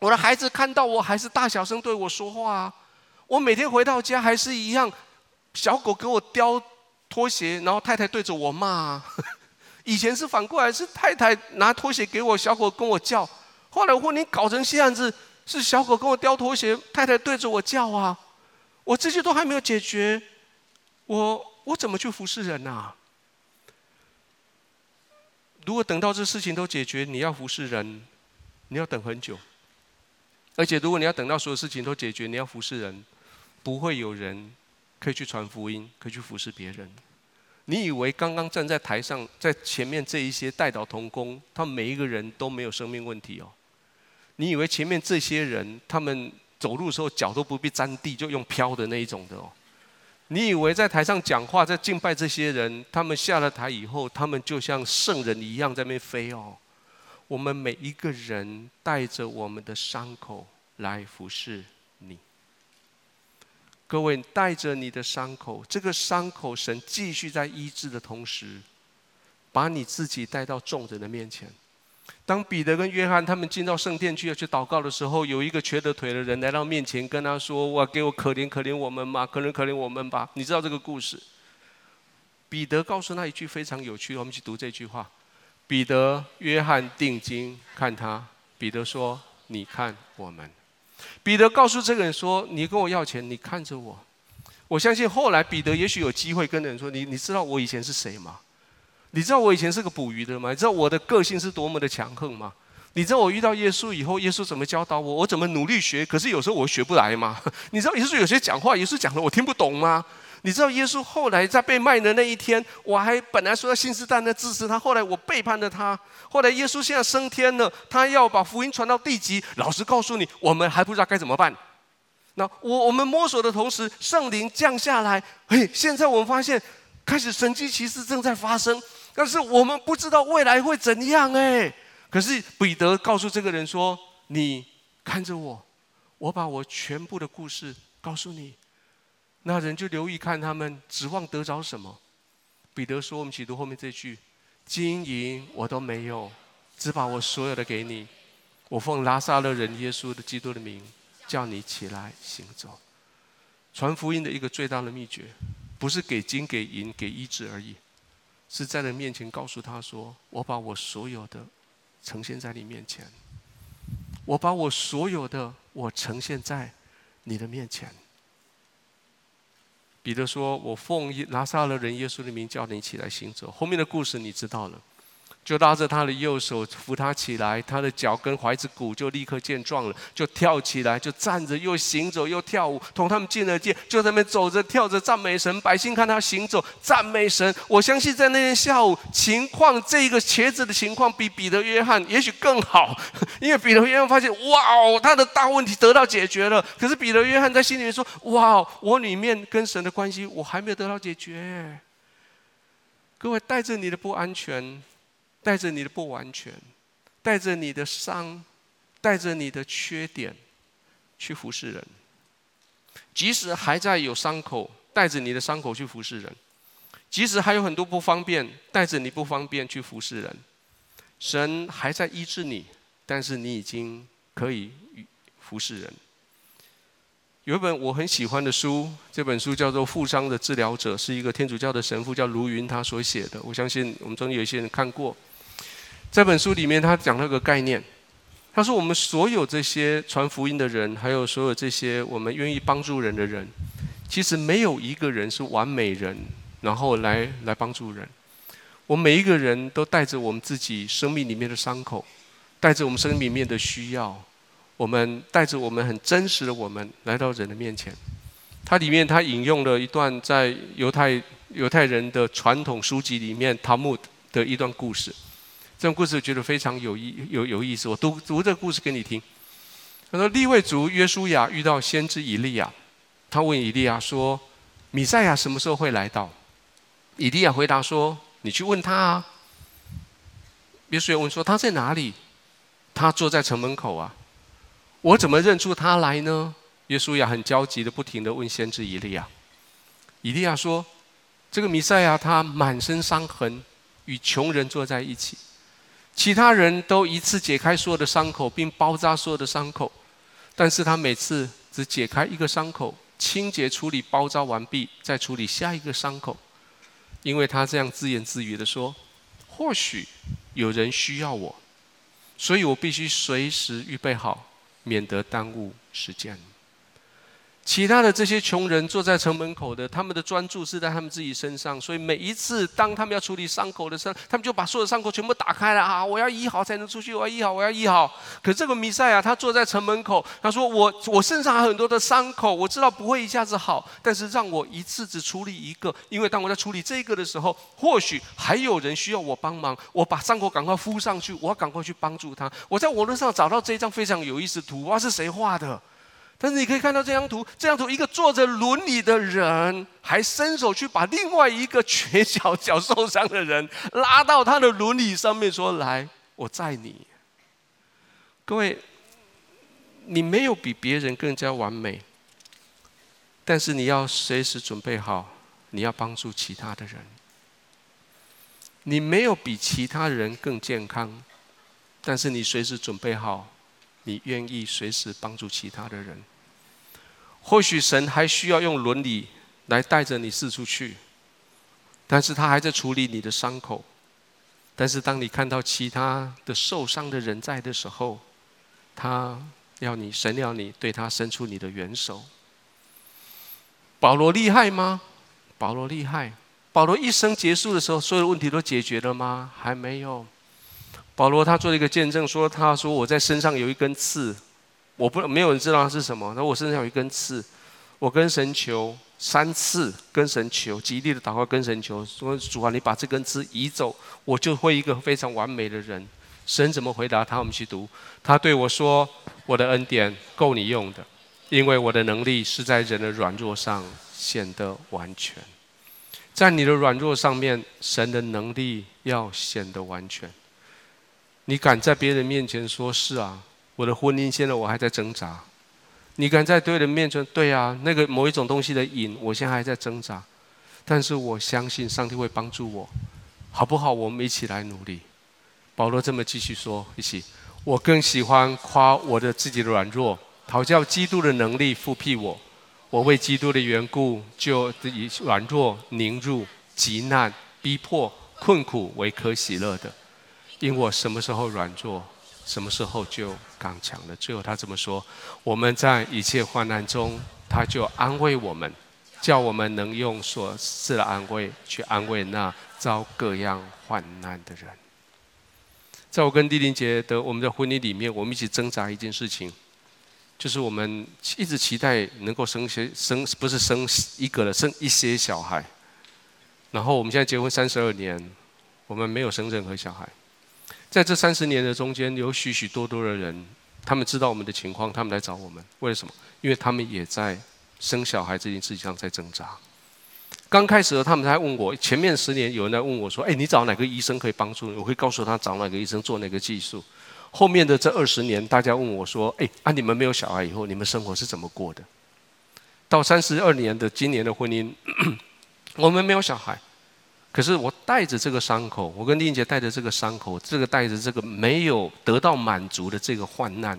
我的孩子看到我还是大小声对我说话啊！我每天回到家还是一样，小狗给我叼拖鞋，然后太太对着我骂啊！以前是反过来，是太太拿拖鞋给我，小狗跟我叫。后来我婚姻搞成这样子。是小狗跟我叼拖鞋，太太对着我叫啊，我这些都还没有解决，我我怎么去服侍人啊？如果等到这事情都解决，你要服侍人，你要等很久。而且，如果你要等到所有事情都解决，你要服侍人，不会有人可以去传福音，可以去服侍别人。你以为刚刚站在台上，在前面这一些代祷同工，他每一个人都没有生命问题哦？你以为前面这些人，他们走路的时候脚都不必沾地，就用飘的那一种的哦？你以为在台上讲话，在敬拜这些人，他们下了台以后，他们就像圣人一样在那边飞哦？我们每一个人带着我们的伤口来服侍你。各位，带着你的伤口，这个伤口，神继续在医治的同时，把你自己带到众人的面前。当彼得跟约翰他们进到圣殿去要去祷告的时候，有一个瘸着腿的人来到面前，跟他说：“哇，给我可怜可怜我们吧，可怜可怜我们吧。”你知道这个故事？彼得告诉他一句非常有趣，我们去读这句话。彼得、约翰定睛看他，彼得说：“你看我们。”彼得告诉这个人说：“你跟我要钱，你看着我。”我相信后来彼得也许有机会跟人说：“你你知道我以前是谁吗？”你知道我以前是个捕鱼的吗？你知道我的个性是多么的强横吗？你知道我遇到耶稣以后，耶稣怎么教导我？我怎么努力学？可是有时候我学不来吗？你知道耶稣有些讲话，耶稣讲的我听不懂吗？你知道耶稣后来在被卖的那一天，我还本来说要信誓旦旦支持他，后来我背叛了他。后来耶稣现在升天了，他要把福音传到地极。老实告诉你，我们还不知道该怎么办。那我我们摸索的同时，圣灵降下来，嘿，现在我们发现开始神迹奇事正在发生。但是我们不知道未来会怎样哎。可是彼得告诉这个人说：“你看着我，我把我全部的故事告诉你。”那人就留意看他们，指望得着什么？彼得说：“我们起读后面这句，金银我都没有，只把我所有的给你。我奉拉撒勒人耶稣的基督的名，叫你起来行走。传福音的一个最大的秘诀，不是给金给银给医治而已。”是在人面前告诉他说：“我把我所有的呈现在你面前，我把我所有的我呈现在你的面前。”彼得说：“我奉拿撒勒人耶稣的名叫你起来行走。”后面的故事你知道了。就拉着他的右手扶他起来，他的脚跟踝子骨就立刻健壮了，就跳起来，就站着，又行走，又跳舞，同他们进了见，就在那边走着跳着赞美神。百姓看他行走赞美神，我相信在那天下午情况，这个瘸子的情况比彼得、约翰也许更好，因为彼得、约翰发现哇哦，他的大问题得到解决了。可是彼得、约翰在心里面说哇哦，我里面跟神的关系我还没有得到解决。各位带着你的不安全。带着你的不完全，带着你的伤，带着你的缺点，去服侍人。即使还在有伤口，带着你的伤口去服侍人；即使还有很多不方便，带着你不方便去服侍人。神还在医治你，但是你已经可以服侍人。有一本我很喜欢的书，这本书叫做《负伤的治疗者》，是一个天主教的神父叫卢云他所写的。我相信我们中间有一些人看过。这本书里面，他讲了个概念。他说：“我们所有这些传福音的人，还有所有这些我们愿意帮助人的人，其实没有一个人是完美人，然后来来帮助人。我们每一个人都带着我们自己生命里面的伤口，带着我们生命里面的需要，我们带着我们很真实的我们来到人的面前。他里面他引用了一段在犹太犹太人的传统书籍里面塔木的一段故事。”这种故事我觉得非常有意有有意思，我读读这个故事给你听。他说，利未族约书亚遇到先知以利亚，他问以利亚说：“弥赛亚什么时候会来到？”以利亚回答说：“你去问他啊。”约书亚问说：“他在哪里？”他坐在城门口啊。我怎么认出他来呢？约书亚很焦急的不停的问先知以利亚。以利亚说：“这个弥赛亚他满身伤痕，与穷人坐在一起。”其他人都一次解开所有的伤口，并包扎所有的伤口，但是他每次只解开一个伤口，清洁处理包扎完毕，再处理下一个伤口，因为他这样自言自语地说：“或许有人需要我，所以我必须随时预备好免得耽误时间。其他的这些穷人坐在城门口的，他们的专注是在他们自己身上，所以每一次当他们要处理伤口的时候，他们就把所有的伤口全部打开了啊！我要医好才能出去，我要医好，我要医好。可这个弥赛亚他坐在城门口，他说：“我我身上很多的伤口，我知道不会一下子好，但是让我一次只处理一个，因为当我在处理这个的时候，或许还有人需要我帮忙，我把伤口赶快敷上去，我要赶快去帮助他。我在网络上找到这一张非常有意思的图，哇，是谁画的？”但是你可以看到这张图，这张图一个坐着轮椅的人，还伸手去把另外一个瘸脚、脚受伤的人拉到他的轮椅上面，说：“来，我载你。”各位，你没有比别人更加完美，但是你要随时准备好，你要帮助其他的人。你没有比其他人更健康，但是你随时准备好，你愿意随时帮助其他的人。或许神还需要用伦理来带着你四处去，但是他还在处理你的伤口。但是当你看到其他的受伤的人在的时候，他要你，神要你对他伸出你的援手。保罗厉害吗？保罗厉害。保罗一生结束的时候，所有问题都解决了吗？还没有。保罗他做了一个见证，说他说我在身上有一根刺。我不没有人知道它是什么。那我身上有一根刺，我跟神求三次，跟神求极力的祷告，跟神求说：“主啊，你把这根刺移走，我就会一个非常完美的人。”神怎么回答他？我们去读。他对我说：“我的恩典够你用的，因为我的能力是在人的软弱上显得完全。在你的软弱上面，神的能力要显得完全。你敢在别人面前说是啊？”我的婚姻现在我还在挣扎，你敢在对人面前？对啊，那个某一种东西的瘾，我现在还在挣扎，但是我相信上帝会帮助我，好不好？我们一起来努力。保罗这么继续说，一起，我更喜欢夸我的自己的软弱，讨教基督的能力复辟我。我为基督的缘故，就以软弱、凝入、急难、逼迫、困苦为可喜乐的，因我什么时候软弱，什么时候就刚强了？最后他这么说：我们在一切患难中，他就安慰我们，叫我们能用所赐的安慰去安慰那遭各样患难的人。在我跟弟弟姐的我们的婚礼里面，我们一起挣扎一件事情，就是我们一直期待能够生些生，不是生一个了，生一些小孩。然后我们现在结婚三十二年，我们没有生任何小孩。在这三十年的中间，有许许多多的人，他们知道我们的情况，他们来找我们，为什么？因为他们也在生小孩这件事情上在挣扎。刚开始的他们还问我，前面十年有人来问我说：“哎，你找哪个医生可以帮助你？”我会告诉他找哪个医生做哪个技术。后面的这二十年，大家问我说：“哎，啊，你们没有小孩以后，你们生活是怎么过的？”到三十二年的今年的婚姻，我们没有小孩。可是我带着这个伤口，我跟丽姐带着这个伤口，这个带着这个没有得到满足的这个患难，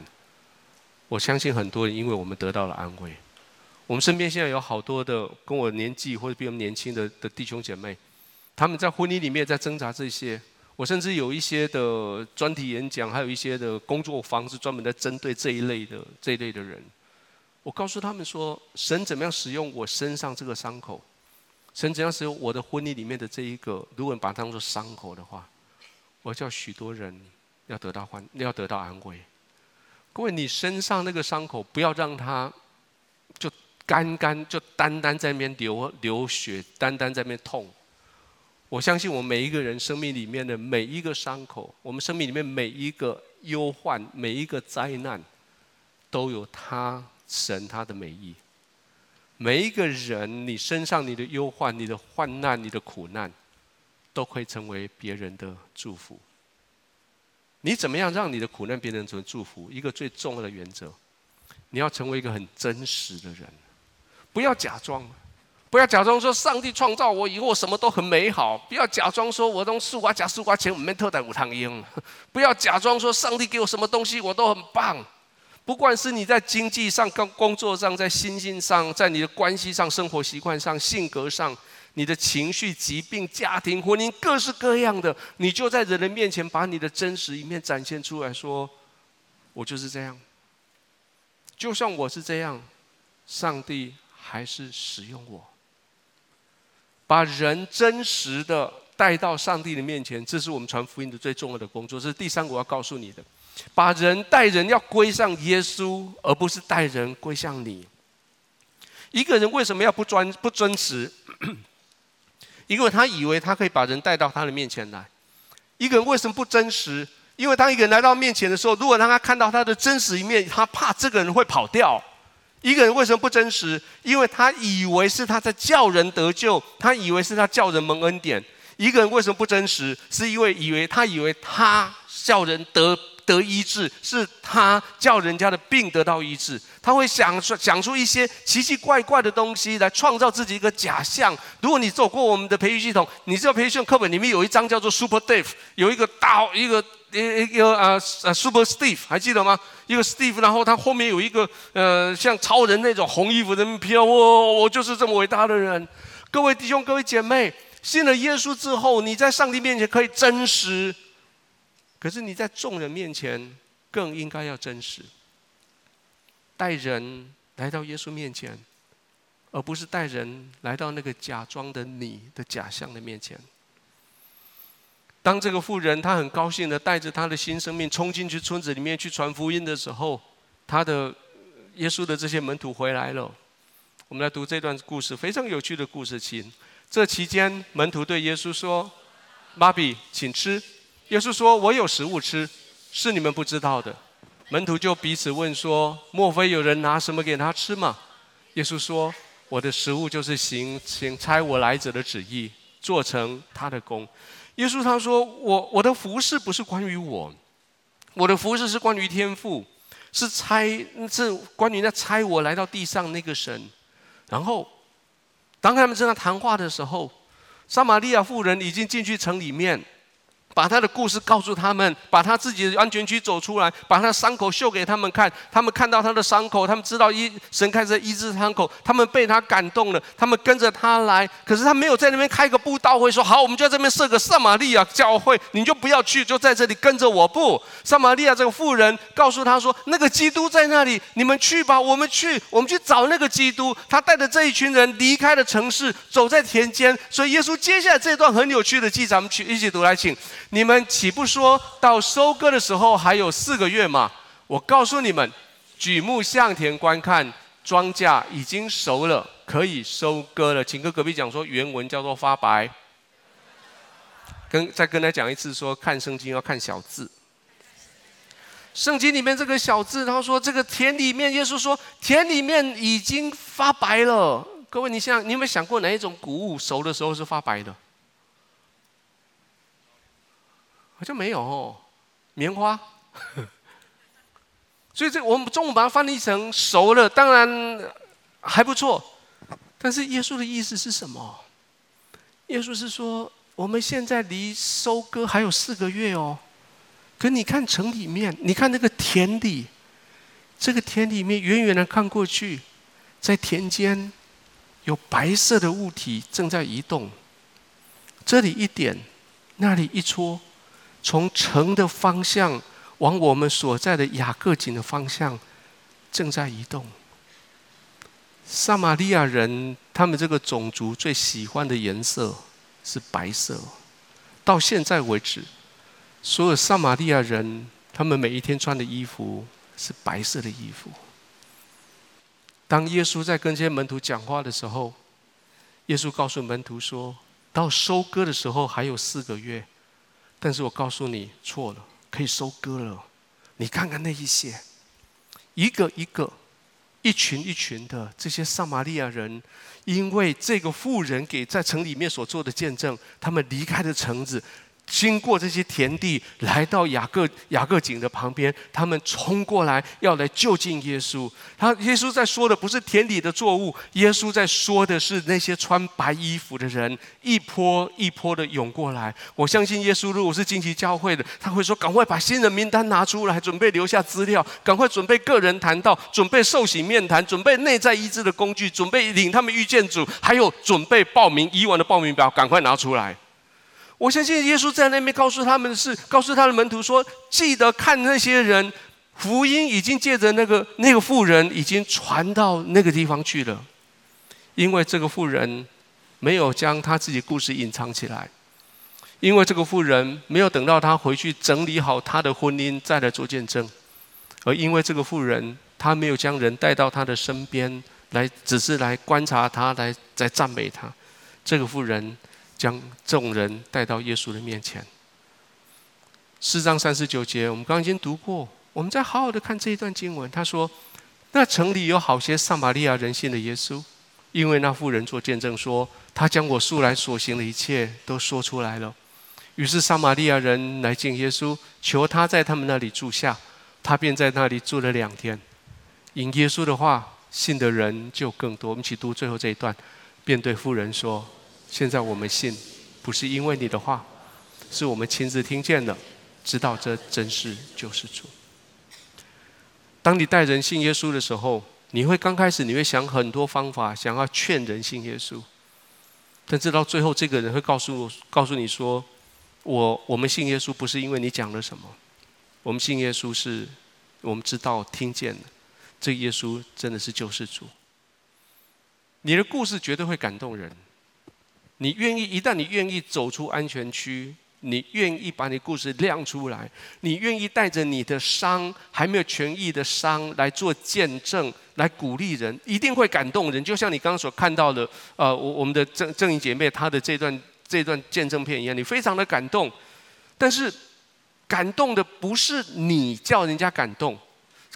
我相信很多人因为我们得到了安慰。我们身边现在有好多的跟我年纪或者比我们年轻的的弟兄姐妹，他们在婚姻里面在挣扎这些。我甚至有一些的专题演讲，还有一些的工作坊是专门在针对这一类的这一类的人。我告诉他们说，神怎么样使用我身上这个伤口。神怎样使我的婚礼里面的这一个，如果你把它当做伤口的话，我叫许多人要得到欢，要得到安慰。各位，你身上那个伤口，不要让它就干干，就单单在那边流流血，单单在那边痛。我相信，我每一个人生命里面的每一个伤口，我们生命里面每一个忧患，每一个灾难，都有他神他的美意。每一个人，你身上你的忧患、你的患难、你的苦难，都可以成为别人的祝福。你怎么样让你的苦难变成成祝福？一个最重要的原则，你要成为一个很真实的人，不要假装，不要假装说上帝创造我以后什么都很美好，不要假装说我从树瓜夹树瓜钱，我们特等五堂英，不要假装说上帝给我什么东西我都很棒。不管是你在经济上、工工作上、在心性上、在你的关系上、生活习惯上、性格上、你的情绪、疾病、家庭、婚姻，各式各样的，你就在人的面前把你的真实一面展现出来说：“我就是这样，就算我是这样，上帝还是使用我，把人真实的带到上帝的面前，这是我们传福音的最重要的工作。这是第三我要告诉你的，把人带人要归向耶稣，而不是带人归向你。一个人为什么要不专不真实？因为他以为他可以把人带到他的面前来。一个人为什么不真实？因为当一个人来到面前的时候，如果让他看到他的真实一面，他怕这个人会跑掉。一个人为什么不真实？因为他以为是他在叫人得救，他以为是他叫人蒙恩典。一个人为什么不真实？是因为以为他以为他叫人得。得医治，是他叫人家的病得到医治。他会想出想出一些奇奇怪怪的东西来创造自己一个假象。如果你走过我们的培育系统，你知道培训课本里面有一章叫做 Super Dave，有一个大一个一一个呃呃 Super Steve，还记得吗？一个 Steve，然后他后面有一个呃像超人那种红衣服的飘，我我就是这么伟大的人。各位弟兄，各位姐妹，信了耶稣之后，你在上帝面前可以真实。可是你在众人面前更应该要真实，带人来到耶稣面前，而不是带人来到那个假装的你的假象的面前。当这个妇人她很高兴的带着她的新生命冲进去村子里面去传福音的时候，她的耶稣的这些门徒回来了。我们来读这段故事，非常有趣的故事情。这期间，门徒对耶稣说：“妈比，请吃。”耶稣说：“我有食物吃，是你们不知道的。”门徒就彼此问说：“莫非有人拿什么给他吃吗？”耶稣说：“我的食物就是行行差我来者的旨意，做成他的工。”耶稣他说：“我我的服事不是关于我，我的服事是关于天赋，是差是关于那差我来到地上那个神。”然后，当他们正在谈话的时候，撒玛利亚妇人已经进去城里面。把他的故事告诉他们，把他自己的安全区走出来，把他的伤口秀给他们看。他们看到他的伤口，他们知道医神开始医治伤口，他们被他感动了，他们跟着他来。可是他没有在那边开个布道会，说好，我们就在这边设个撒玛利亚教会，你就不要去，就在这里跟着我。不，撒玛利亚这个妇人告诉他说，那个基督在那里，你们去吧，我们去，我们去找那个基督。他带着这一群人离开了城市，走在田间。所以耶稣接下来这段很有趣的记载，咱们去一起读来，请。你们岂不说到收割的时候还有四个月吗？我告诉你们，举目向田观看，庄稼已经熟了，可以收割了。请跟隔壁讲说，原文叫做发白。跟再跟他讲一次说，说看圣经要看小字。圣经里面这个小字，他说这个田里面，耶稣说田里面已经发白了。各位，你想，你有没有想过哪一种谷物熟的时候是发白的？好像没有哦，棉花。所以这我们中午把它翻译成熟了，当然还不错。但是耶稣的意思是什么？耶稣是说，我们现在离收割还有四个月哦。可你看城里面，你看那个田里，这个田里面远远的看过去，在田间有白色的物体正在移动。这里一点，那里一戳。从城的方向往我们所在的雅各井的方向正在移动。撒玛利亚人他们这个种族最喜欢的颜色是白色。到现在为止，所有撒玛利亚人他们每一天穿的衣服是白色的衣服。当耶稣在跟这些门徒讲话的时候，耶稣告诉门徒说：“到收割的时候还有四个月。”但是我告诉你错了，可以收割了。你看看那一些，一个一个，一群一群的这些撒玛利亚人，因为这个妇人给在城里面所做的见证，他们离开了城子。经过这些田地，来到雅各雅各井的旁边，他们冲过来要来就近耶稣。他耶稣在说的不是田里的作物，耶稣在说的是那些穿白衣服的人，一波一波的涌过来。我相信耶稣如果是近期教会的，他会说：赶快把新人名单拿出来，准备留下资料，赶快准备个人谈道，准备受洗面谈，准备内在医治的工具，准备领他们遇见主，还有准备报名以往的报名表，赶快拿出来。我相信耶稣在那边告诉他们的是，告诉他的门徒说：记得看那些人，福音已经借着那个那个妇人，已经传到那个地方去了。因为这个妇人没有将她自己故事隐藏起来，因为这个妇人没有等到她回去整理好她的婚姻再来做见证，而因为这个妇人，她没有将人带到她的身边来，只是来观察她，来在赞美她。这个妇人将众人带到耶稣的面前。四章三十九节，我们刚刚已经读过，我们再好好的看这一段经文。他说：“那城里有好些撒玛利亚人信的耶稣。”因为那妇人做见证说，他将我素来所行的一切都说出来了。于是撒玛利亚人来见耶稣，求他在他们那里住下，他便在那里住了两天。因耶稣的话，信的人就更多。我们一起读最后这一段，便对妇人说：“现在我们信，不是因为你的话，是我们亲自听见的，知道这真是救世主。”当你带人信耶稣的时候，你会刚开始你会想很多方法，想要劝人信耶稣，但直到最后，这个人会告诉，告诉你说：“我我们信耶稣不是因为你讲了什么，我们信耶稣是，我们知道听见了，这耶稣真的是救世主。”你的故事绝对会感动人，你愿意，一旦你愿意走出安全区。你愿意把你故事亮出来？你愿意带着你的伤还没有痊愈的伤来做见证，来鼓励人，一定会感动人。就像你刚刚所看到的，呃，我我们的正正义姐妹她的这段这段见证片一样，你非常的感动。但是感动的不是你叫人家感动，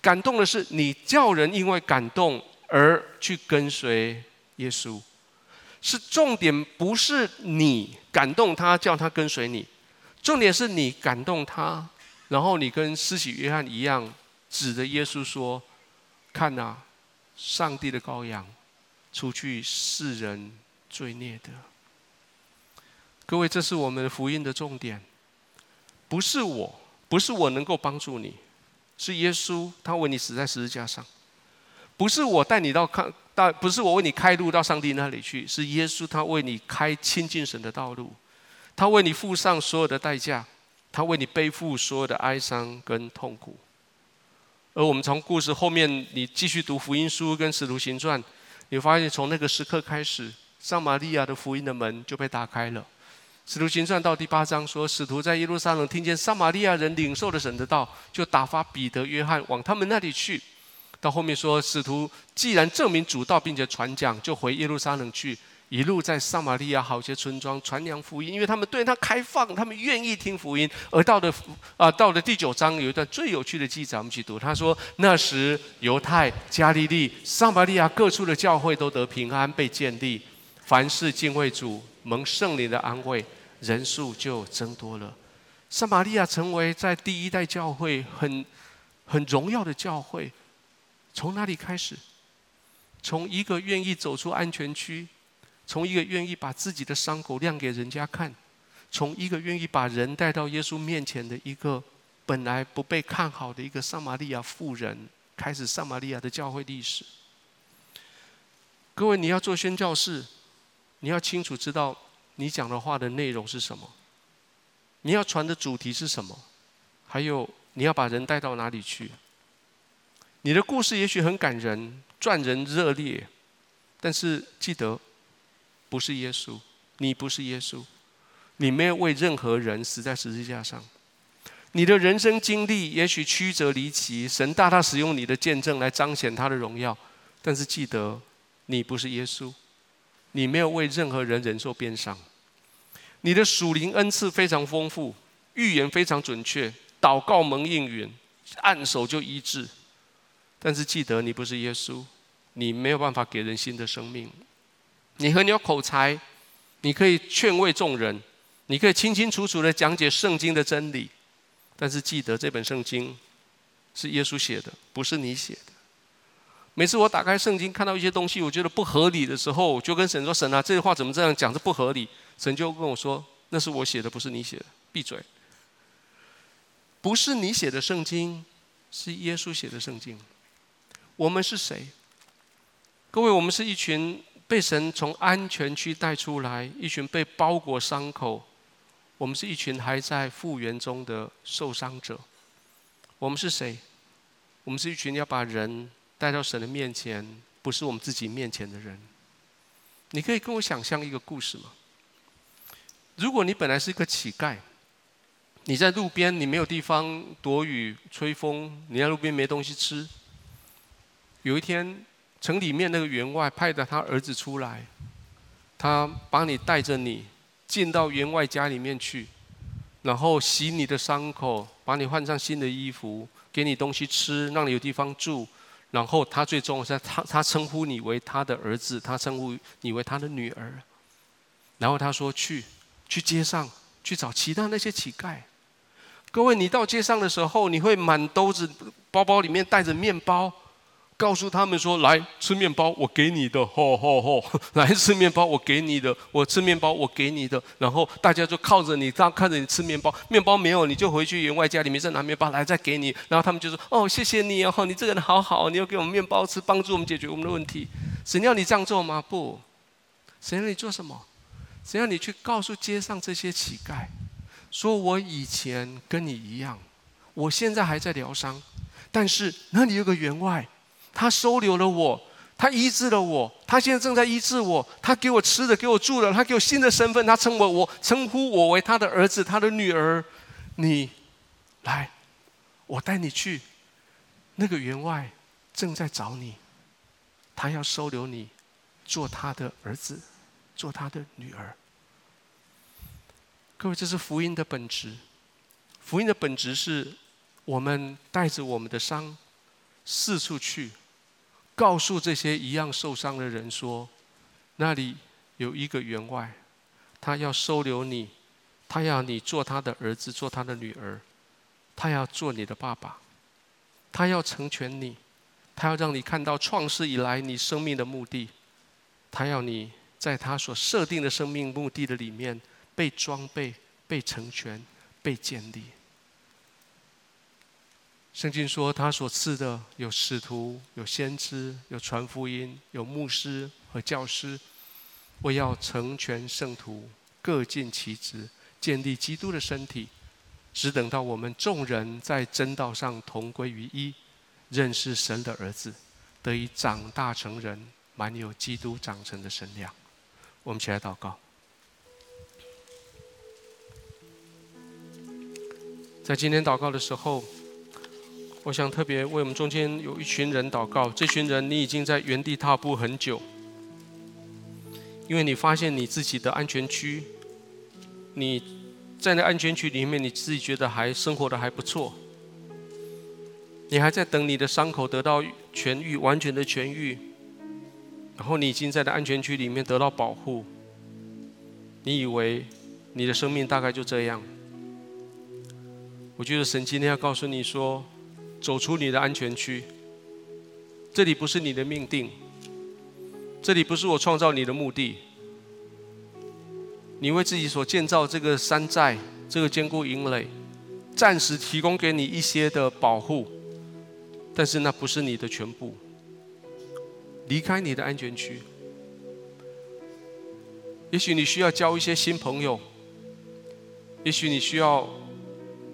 感动的是你叫人因为感动而去跟随耶稣。是重点，不是你感动他叫他跟随你。重点是你感动他，然后你跟施洗约翰一样，指着耶稣说：“看哪，上帝的羔羊，除去世人罪孽的。”各位，这是我们的福音的重点，不是我，不是我能够帮助你，是耶稣，他为你死在十字架上，不是我带你到看，到不是我为你开路到上帝那里去，是耶稣他为你开亲近神的道路。他为你付上所有的代价，他为你背负所有的哀伤跟痛苦。而我们从故事后面，你继续读福音书跟使徒行传，你发现从那个时刻开始，撒玛利亚的福音的门就被打开了。使徒行传到第八章说，使徒在耶路撒冷听见撒玛利亚人领受了神的道，就打发彼得、约翰往他们那里去。到后面说，使徒既然证明主道，并且传讲，就回耶路撒冷去。一路在撒玛利亚好些村庄传扬福音，因为他们对他开放，他们愿意听福音。而到了啊，到了第九章有一段最有趣的记载，我们去读。他说：“那时犹太、加利利、撒玛利亚各处的教会都得平安，被建立，凡事敬畏主，蒙圣灵的安慰，人数就增多了。撒玛利亚成为在第一代教会很很荣耀的教会。从哪里开始？从一个愿意走出安全区。”从一个愿意把自己的伤口亮给人家看，从一个愿意把人带到耶稣面前的一个本来不被看好的一个撒玛利亚妇人，开始撒玛利亚的教会历史。各位，你要做宣教士，你要清楚知道你讲的话的内容是什么，你要传的主题是什么，还有你要把人带到哪里去。你的故事也许很感人，赚人热烈，但是记得。不是耶稣，你不是耶稣，你没有为任何人死在十字架上。你的人生经历也许曲折离奇，神大大使用你的见证来彰显他的荣耀。但是记得，你不是耶稣，你没有为任何人忍受鞭伤。你的属灵恩赐非常丰富，预言非常准确，祷告蒙应允，按手就医治。但是记得，你不是耶稣，你没有办法给人新的生命。你很有口才，你可以劝慰众人，你可以清清楚楚的讲解圣经的真理，但是记得这本圣经是耶稣写的，不是你写的。每次我打开圣经看到一些东西，我觉得不合理的时候，我就跟神说：“神啊，这句话怎么这样讲？这不合理。”神就跟我说：“那是我写的，不是你写的，闭嘴。”不是你写的圣经，是耶稣写的圣经。我们是谁？各位，我们是一群。被神从安全区带出来，一群被包裹伤口，我们是一群还在复原中的受伤者。我们是谁？我们是一群要把人带到神的面前，不是我们自己面前的人。你可以跟我想象一个故事吗？如果你本来是一个乞丐，你在路边，你没有地方躲雨吹风，你在路边没东西吃。有一天，城里面那个员外派的他儿子出来，他把你带着你进到员外家里面去，然后洗你的伤口，把你换上新的衣服，给你东西吃，让你有地方住。然后他最终是他他称呼你为他的儿子，他称呼你为他的女儿。然后他说去。去街上去找其他那些乞丐。各位，你到街上的时候，你会满兜子包包里面带着面包，告诉他们说：“来吃面包，我给你的。”吼吼吼！来吃面包，我给你的。我吃面包，我给你的。然后大家就靠着你，这样看着你吃面包。面包没有，你就回去员外家里面再拿面包来再给你。然后他们就说：“哦，谢谢你哦，你这个人好好，你要给我们面包吃，帮助我们解决我们的问题。”神要你这样做吗？不，神要你做什么？只要你去告诉街上这些乞丐，说我以前跟你一样，我现在还在疗伤，但是那里有个员外，他收留了我，他医治了我，他现在正在医治我，他给我吃的，给我住的，他给我新的身份，他称我我称呼我为他的儿子，他的女儿，你来，我带你去，那个员外正在找你，他要收留你，做他的儿子。做他的女儿，各位，这是福音的本质。福音的本质是我们带着我们的伤四处去，告诉这些一样受伤的人说：那里有一个员外，他要收留你，他要你做他的儿子，做他的女儿，他要做你的爸爸，他要成全你，他要让你看到创世以来你生命的目的，他要你。在他所设定的生命目的的里面，被装备、被成全、被建立。圣经说，他所赐的有使徒、有先知、有传福音、有牧师和教师，为要成全圣徒，各尽其职，建立基督的身体，只等到我们众人在真道上同归于一，认识神的儿子，得以长大成人，满有基督长成的身量。我们起来祷告。在今天祷告的时候，我想特别为我们中间有一群人祷告。这群人，你已经在原地踏步很久，因为你发现你自己的安全区，你在那安全区里面，你自己觉得还生活得还不错。你还在等你的伤口得到痊愈，完全的痊愈。然后你已经在那安全区里面得到保护，你以为你的生命大概就这样？我觉得神今天要告诉你说，走出你的安全区，这里不是你的命定，这里不是我创造你的目的。你为自己所建造这个山寨，这个坚固营垒，暂时提供给你一些的保护，但是那不是你的全部。离开你的安全区，也许你需要交一些新朋友，也许你需要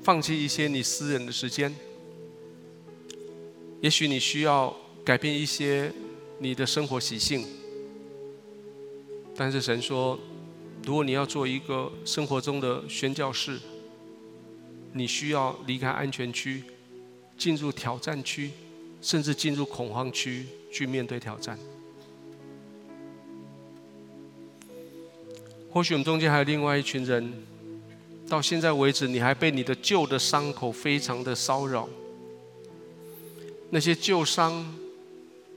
放弃一些你私人的时间，也许你需要改变一些你的生活习性。但是神说，如果你要做一个生活中的宣教士，你需要离开安全区，进入挑战区，甚至进入恐慌区。去面对挑战。或许我们中间还有另外一群人，到现在为止，你还被你的旧的伤口非常的骚扰。那些旧伤，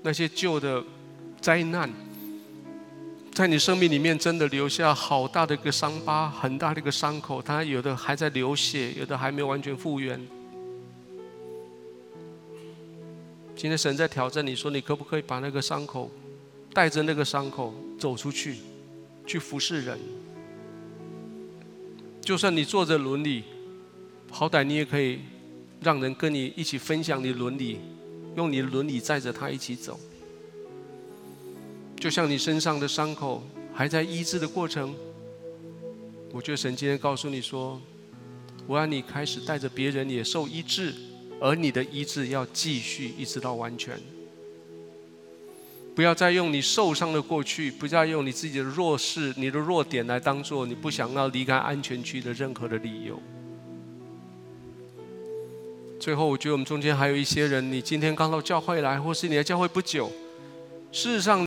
那些旧的灾难，在你生命里面真的留下好大的一个伤疤，很大的一个伤口。它有的还在流血，有的还没有完全复原。今天神在挑战你说，你可不可以把那个伤口，带着那个伤口走出去，去服侍人？就算你坐着轮椅，好歹你也可以让人跟你一起分享你轮椅，用你的轮椅载着他一起走。就像你身上的伤口还在医治的过程，我觉得神今天告诉你说，我让你开始带着别人也受医治，而你的医治要继续一直到完全。不要再用你受伤的过去，不再用你自己的弱势、你的弱点来当做你不想要离开安全区的任何的理由。最后，我觉得我们中间还有一些人，你今天刚到教会来，或是你来教会不久，事实上。